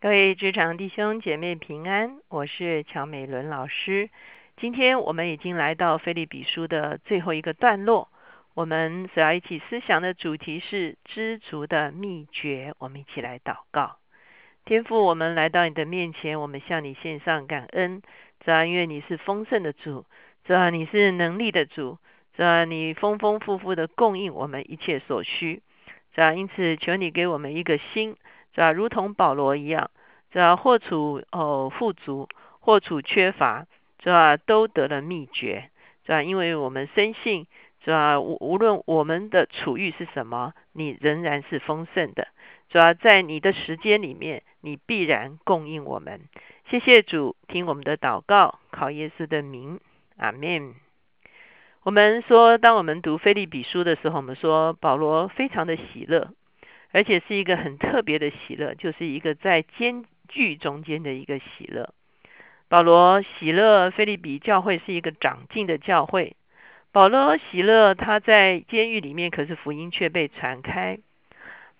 各位职场弟兄姐妹平安，我是乔美伦老师。今天我们已经来到菲利比书的最后一个段落，我们所要一起思想的主题是知足的秘诀。我们一起来祷告，天父，我们来到你的面前，我们向你献上感恩。主啊，因为你是丰盛的主，主啊，你是能力的主，主啊，你丰丰富富的供应我们一切所需。主啊，因此求你给我们一个心。是吧？如同保罗一样，是吧？或处哦富足，或处缺乏，是吧？都得了秘诀，是吧？因为我们深信，是吧？无无论我们的处遇是什么，你仍然是丰盛的，主要在你的时间里面，你必然供应我们。谢谢主，听我们的祷告，靠耶稣的名，阿门。我们说，当我们读菲利比书的时候，我们说保罗非常的喜乐。而且是一个很特别的喜乐，就是一个在监狱中间的一个喜乐。保罗喜乐，菲利比教会是一个长进的教会。保罗喜乐，他在监狱里面，可是福音却被传开。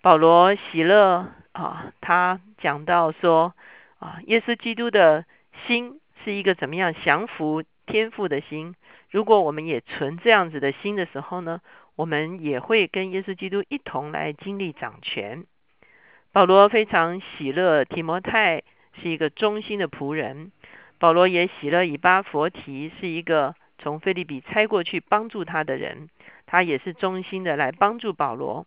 保罗喜乐啊，他讲到说啊，耶稣基督的心是一个怎么样降服天赋的心？如果我们也存这样子的心的时候呢？我们也会跟耶稣基督一同来经历掌权。保罗非常喜乐，提摩太是一个忠心的仆人。保罗也喜乐，以巴佛提是一个从菲利比差过去帮助他的人，他也是忠心的来帮助保罗。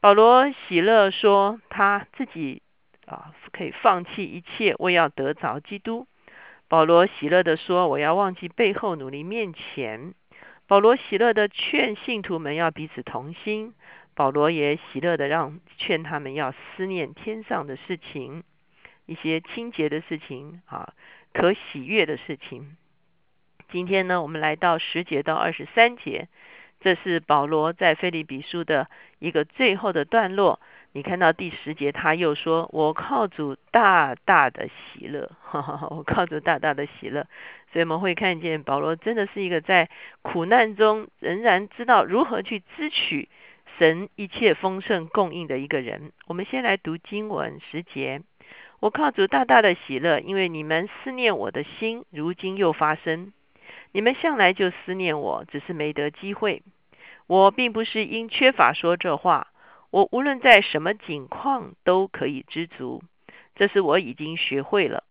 保罗喜乐说，他自己啊可以放弃一切，为要得着基督。保罗喜乐的说，我要忘记背后，努力面前。保罗喜乐的劝信徒们要彼此同心，保罗也喜乐的让劝他们要思念天上的事情，一些清洁的事情啊，可喜悦的事情。今天呢，我们来到十节到二十三节，这是保罗在菲利比书的一个最后的段落。你看到第十节，他又说：“我靠主大大的喜乐，我靠主大大的喜乐。”所以我们会看见保罗真的是一个在苦难中仍然知道如何去支取神一切丰盛供应的一个人。我们先来读经文十节：“我靠主大大的喜乐，因为你们思念我的心，如今又发生。你们向来就思念我，只是没得机会。我并不是因缺乏说这话。”我无论在什么境况都可以知足，这是我已经学会了。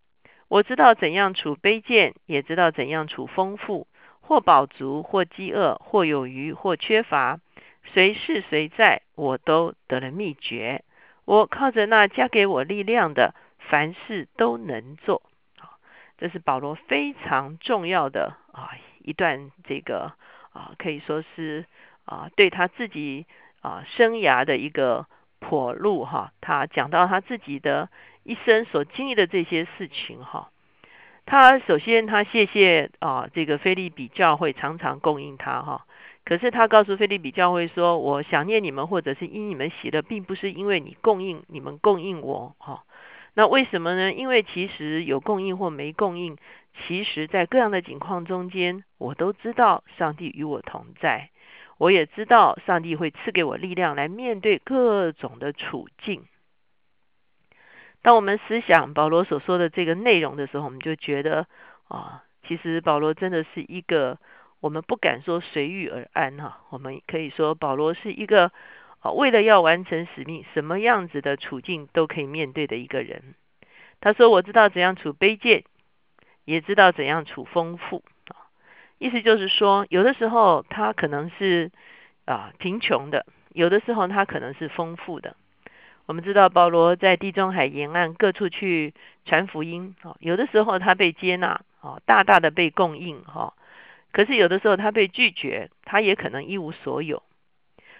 我知道怎样处卑贱，也知道怎样处丰富，或饱足，或饥饿，或有余，或缺乏，随是随在，我都得了秘诀。我靠着那加给我力量的，凡事都能做。这是保罗非常重要的啊一段这个啊可以说是啊对他自己。啊，生涯的一个破路哈，他讲到他自己的一生所经历的这些事情哈。他首先他谢谢啊，这个菲利比教会常常供应他哈。可是他告诉菲利比教会说：“我想念你们，或者是因你们喜乐，并不是因为你供应你们供应我哈。那为什么呢？因为其实有供应或没供应，其实在各样的境况中间，我都知道上帝与我同在。”我也知道上帝会赐给我力量来面对各种的处境。当我们思想保罗所说的这个内容的时候，我们就觉得啊，其实保罗真的是一个我们不敢说随遇而安哈，我们可以说保罗是一个啊，为了要完成使命，什么样子的处境都可以面对的一个人。他说：“我知道怎样处卑贱，也知道怎样处丰富。”意思就是说，有的时候他可能是啊贫穷的，有的时候他可能是丰富的。我们知道保罗在地中海沿岸各处去传福音，啊，有的时候他被接纳，啊，大大的被供应，哈。可是有的时候他被拒绝，他也可能一无所有，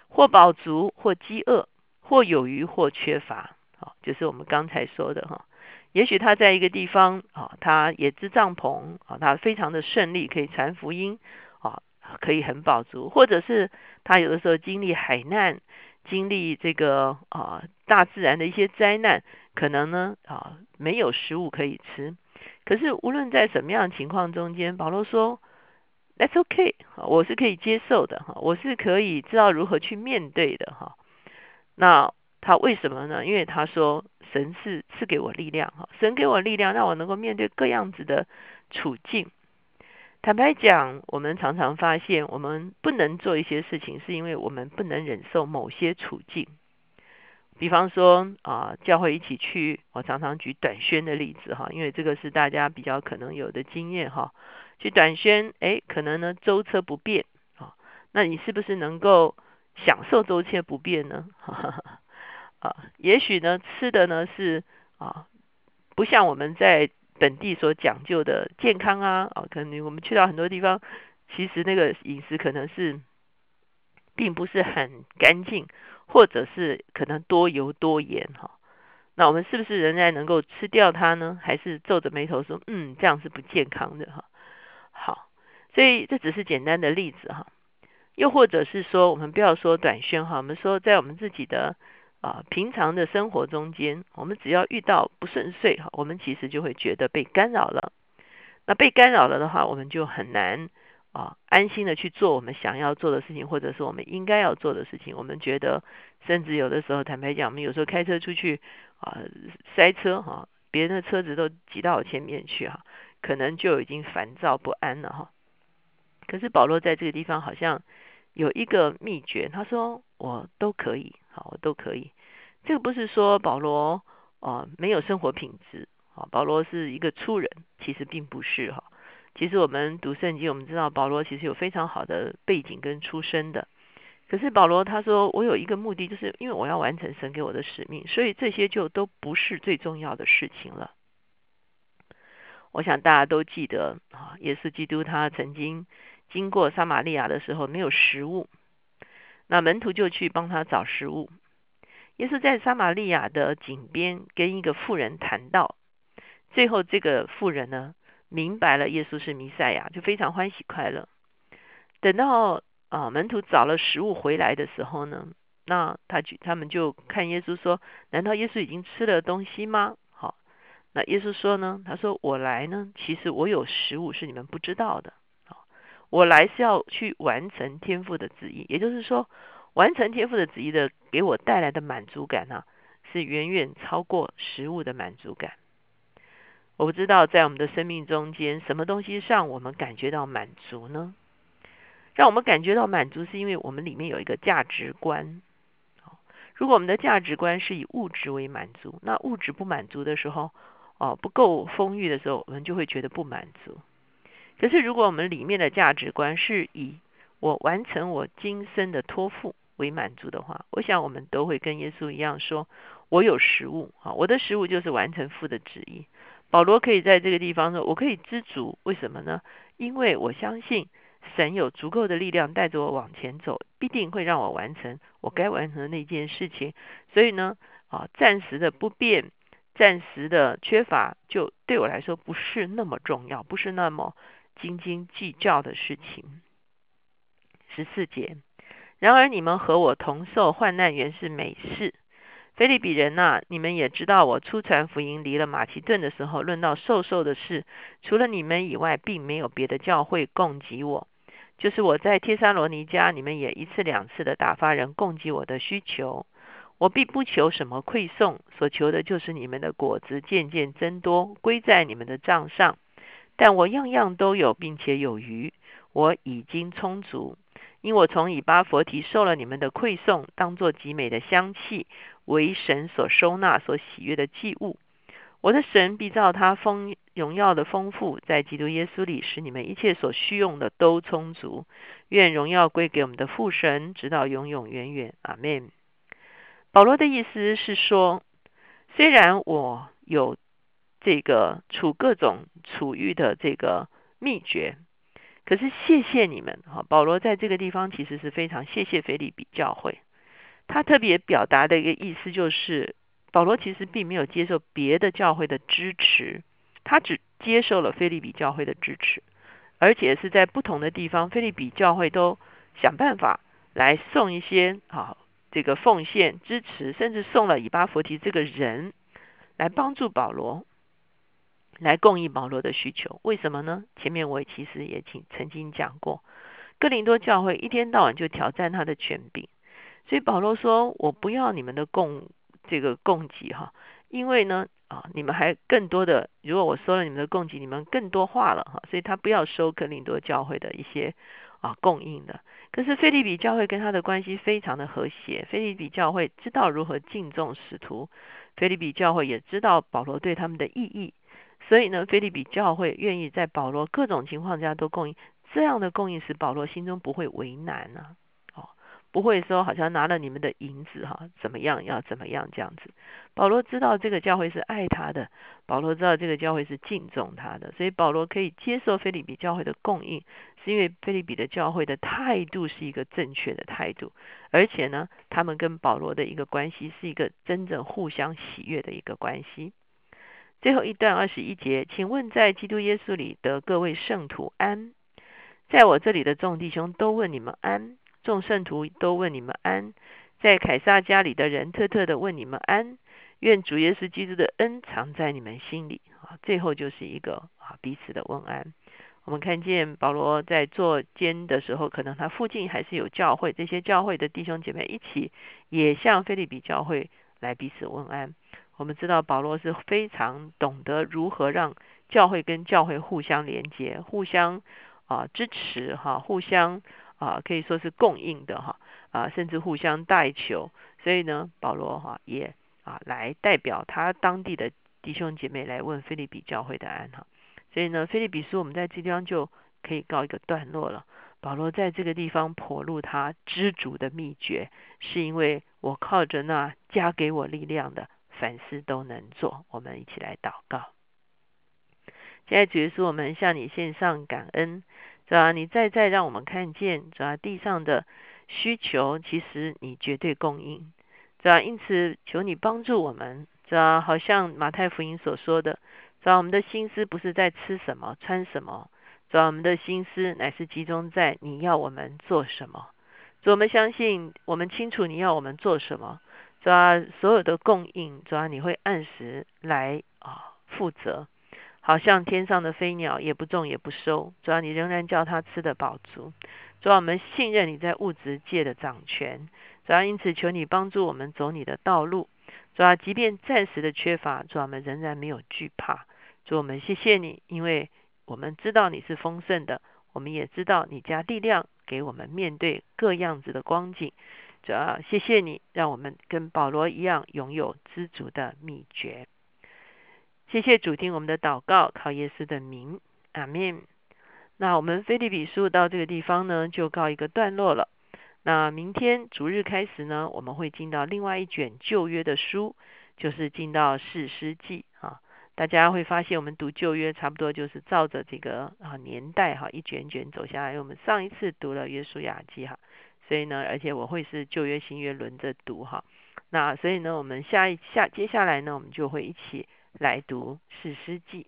或饱足，或饥饿，或有余，或缺乏，啊，就是我们刚才说的，哈。也许他在一个地方啊，他也支帐篷啊，他非常的顺利，可以传福音啊，可以很饱足；或者是他有的时候经历海难，经历这个啊大自然的一些灾难，可能呢啊没有食物可以吃。可是无论在什么样的情况中间，保罗说：“That's OK，我是可以接受的哈，我是可以知道如何去面对的哈。”那他为什么呢？因为他说神是赐给我力量哈，神给我力量，让我能够面对各样子的处境。坦白讲，我们常常发现，我们不能做一些事情，是因为我们不能忍受某些处境。比方说啊，教会一起去，我常常举短宣的例子哈，因为这个是大家比较可能有的经验哈。去短宣，哎，可能呢舟车不便啊，那你是不是能够享受舟车不便呢？啊，也许呢吃的呢是啊，不像我们在。本地所讲究的健康啊，啊，可能我们去到很多地方，其实那个饮食可能是并不是很干净，或者是可能多油多盐哈。那我们是不是仍然能够吃掉它呢？还是皱着眉头说，嗯，这样是不健康的哈？好，所以这只是简单的例子哈。又或者是说，我们不要说短宣哈，我们说在我们自己的。啊，平常的生活中间，我们只要遇到不顺遂哈，我们其实就会觉得被干扰了。那被干扰了的话，我们就很难啊安心的去做我们想要做的事情，或者是我们应该要做的事情。我们觉得，甚至有的时候，坦白讲，我们有时候开车出去啊，塞车哈，别人的车子都挤到我前面去哈，可能就已经烦躁不安了哈。可是保罗在这个地方好像有一个秘诀，他说我都可以。我都可以，这个不是说保罗啊没有生活品质啊，保罗是一个粗人，其实并不是哈。其实我们读圣经，我们知道保罗其实有非常好的背景跟出身的。可是保罗他说，我有一个目的，就是因为我要完成神给我的使命，所以这些就都不是最重要的事情了。我想大家都记得啊，耶稣基督他曾经经过撒玛利亚的时候没有食物。那门徒就去帮他找食物。耶稣在撒玛利亚的井边跟一个妇人谈到，最后这个妇人呢明白了耶稣是弥赛亚，就非常欢喜快乐。等到啊门徒找了食物回来的时候呢，那他就他们就看耶稣说：“难道耶稣已经吃了东西吗？”好，那耶稣说呢：“他说我来呢，其实我有食物是你们不知道的。”我来是要去完成天父的旨意，也就是说，完成天父的旨意的给我带来的满足感呢，是远远超过食物的满足感。我不知道在我们的生命中间，什么东西让我们感觉到满足呢？让我们感觉到满足，是因为我们里面有一个价值观。如果我们的价值观是以物质为满足，那物质不满足的时候，哦，不够丰裕的时候，我们就会觉得不满足。可是，如果我们里面的价值观是以我完成我今生的托付为满足的话，我想我们都会跟耶稣一样说：“我有食物啊，我的食物就是完成父的旨意。”保罗可以在这个地方说：“我可以知足，为什么呢？因为我相信神有足够的力量带着我往前走，必定会让我完成我该完成的那件事情。所以呢，啊，暂时的不变，暂时的缺乏，就对我来说不是那么重要，不是那么。”斤斤计较的事情。十四节，然而你们和我同受患难，原是美事。菲利比人呐，你们也知道，我出传福音离了马其顿的时候，论到受受的事，除了你们以外，并没有别的教会供给我。就是我在帖撒罗尼迦，你们也一次两次的打发人供给我的需求。我并不求什么馈送，所求的就是你们的果子渐渐增多，归在你们的账上。但我样样都有，并且有余，我已经充足，因我从以巴佛提受了你们的馈送，当作极美的香气，为神所收纳、所喜悦的祭物。我的神必照他丰荣耀的丰富，在基督耶稣里，使你们一切所需用的都充足。愿荣耀归给我们的父神，直到永永远远。阿门。保罗的意思是说，虽然我有。这个处各种处遇的这个秘诀，可是谢谢你们哈。保罗在这个地方其实是非常谢谢菲利比教会，他特别表达的一个意思就是，保罗其实并没有接受别的教会的支持，他只接受了菲利比教会的支持，而且是在不同的地方，菲利比教会都想办法来送一些啊这个奉献支持，甚至送了以巴弗提这个人来帮助保罗。来供应保罗的需求，为什么呢？前面我其实也曾曾经讲过，哥林多教会一天到晚就挑战他的权柄，所以保罗说：“我不要你们的供这个供给哈，因为呢啊，你们还更多的，如果我收了你们的供给，你们更多化了哈，所以他不要收哥林多教会的一些啊供应的。可是菲利比教会跟他的关系非常的和谐，菲利比教会知道如何敬重使徒，菲利比教会也知道保罗对他们的意义。”所以呢，菲利比教会愿意在保罗各种情况下都供应，这样的供应使保罗心中不会为难呢，哦，不会说好像拿了你们的银子哈，怎么样要怎么样这样子。保罗知道这个教会是爱他的，保罗知道这个教会是敬重他的，所以保罗可以接受菲利比教会的供应，是因为菲利比的教会的态度是一个正确的态度，而且呢，他们跟保罗的一个关系是一个真正互相喜悦的一个关系。最后一段二十一节，请问在基督耶稣里的各位圣徒安，在我这里的众弟兄都问你们安，众圣徒都问你们安，在凯撒家里的人特特的问你们安，愿主耶稣基督的恩藏在你们心里啊。最后就是一个啊彼此的问安。我们看见保罗在做监的时候，可能他附近还是有教会，这些教会的弟兄姐妹一起也向菲利比教会来彼此问安。我们知道保罗是非常懂得如何让教会跟教会互相连接、互相啊支持哈、互相啊可以说是供应的哈啊，甚至互相代求。所以呢，保罗哈也啊来代表他当地的弟兄姐妹来问菲利比教会的安哈。所以呢，菲利比书我们在这地方就可以告一个段落了。保罗在这个地方剖露他知足的秘诀，是因为我靠着那加给我力量的。凡事都能做，我们一起来祷告。现在主耶稣，我们向你献上感恩，主啊，你再再让我们看见，主啊，地上的需求，其实你绝对供应，主啊，因此求你帮助我们，主啊，好像马太福音所说的，主啊，我们的心思不是在吃什么、穿什么，主啊，我们的心思乃是集中在你要我们做什么。主，我们相信，我们清楚你要我们做什么。主啊，所有的供应，主要，你会按时来啊负责。好像天上的飞鸟也不种也不收，主要，你仍然叫它吃的饱足。主要，我们信任你在物质界的掌权。主要，因此求你帮助我们走你的道路。主要，即便暂时的缺乏，主要，我们仍然没有惧怕。主，我们谢谢你，因为我们知道你是丰盛的，我们也知道你加力量给我们面对各样子的光景。主啊，谢谢你，让我们跟保罗一样拥有知足的秘诀。谢谢主听我们的祷告，靠耶稣的名，阿门。那我们菲利比书到这个地方呢，就告一个段落了。那明天逐日开始呢，我们会进到另外一卷旧约的书，就是进到士师记啊。大家会发现，我们读旧约差不多就是照着这个啊年代哈一卷卷走下来。我们上一次读了约书亚记哈。所以呢，而且我会是旧约新约轮着读哈。那所以呢，我们下一下接下来呢，我们就会一起来读史诗记。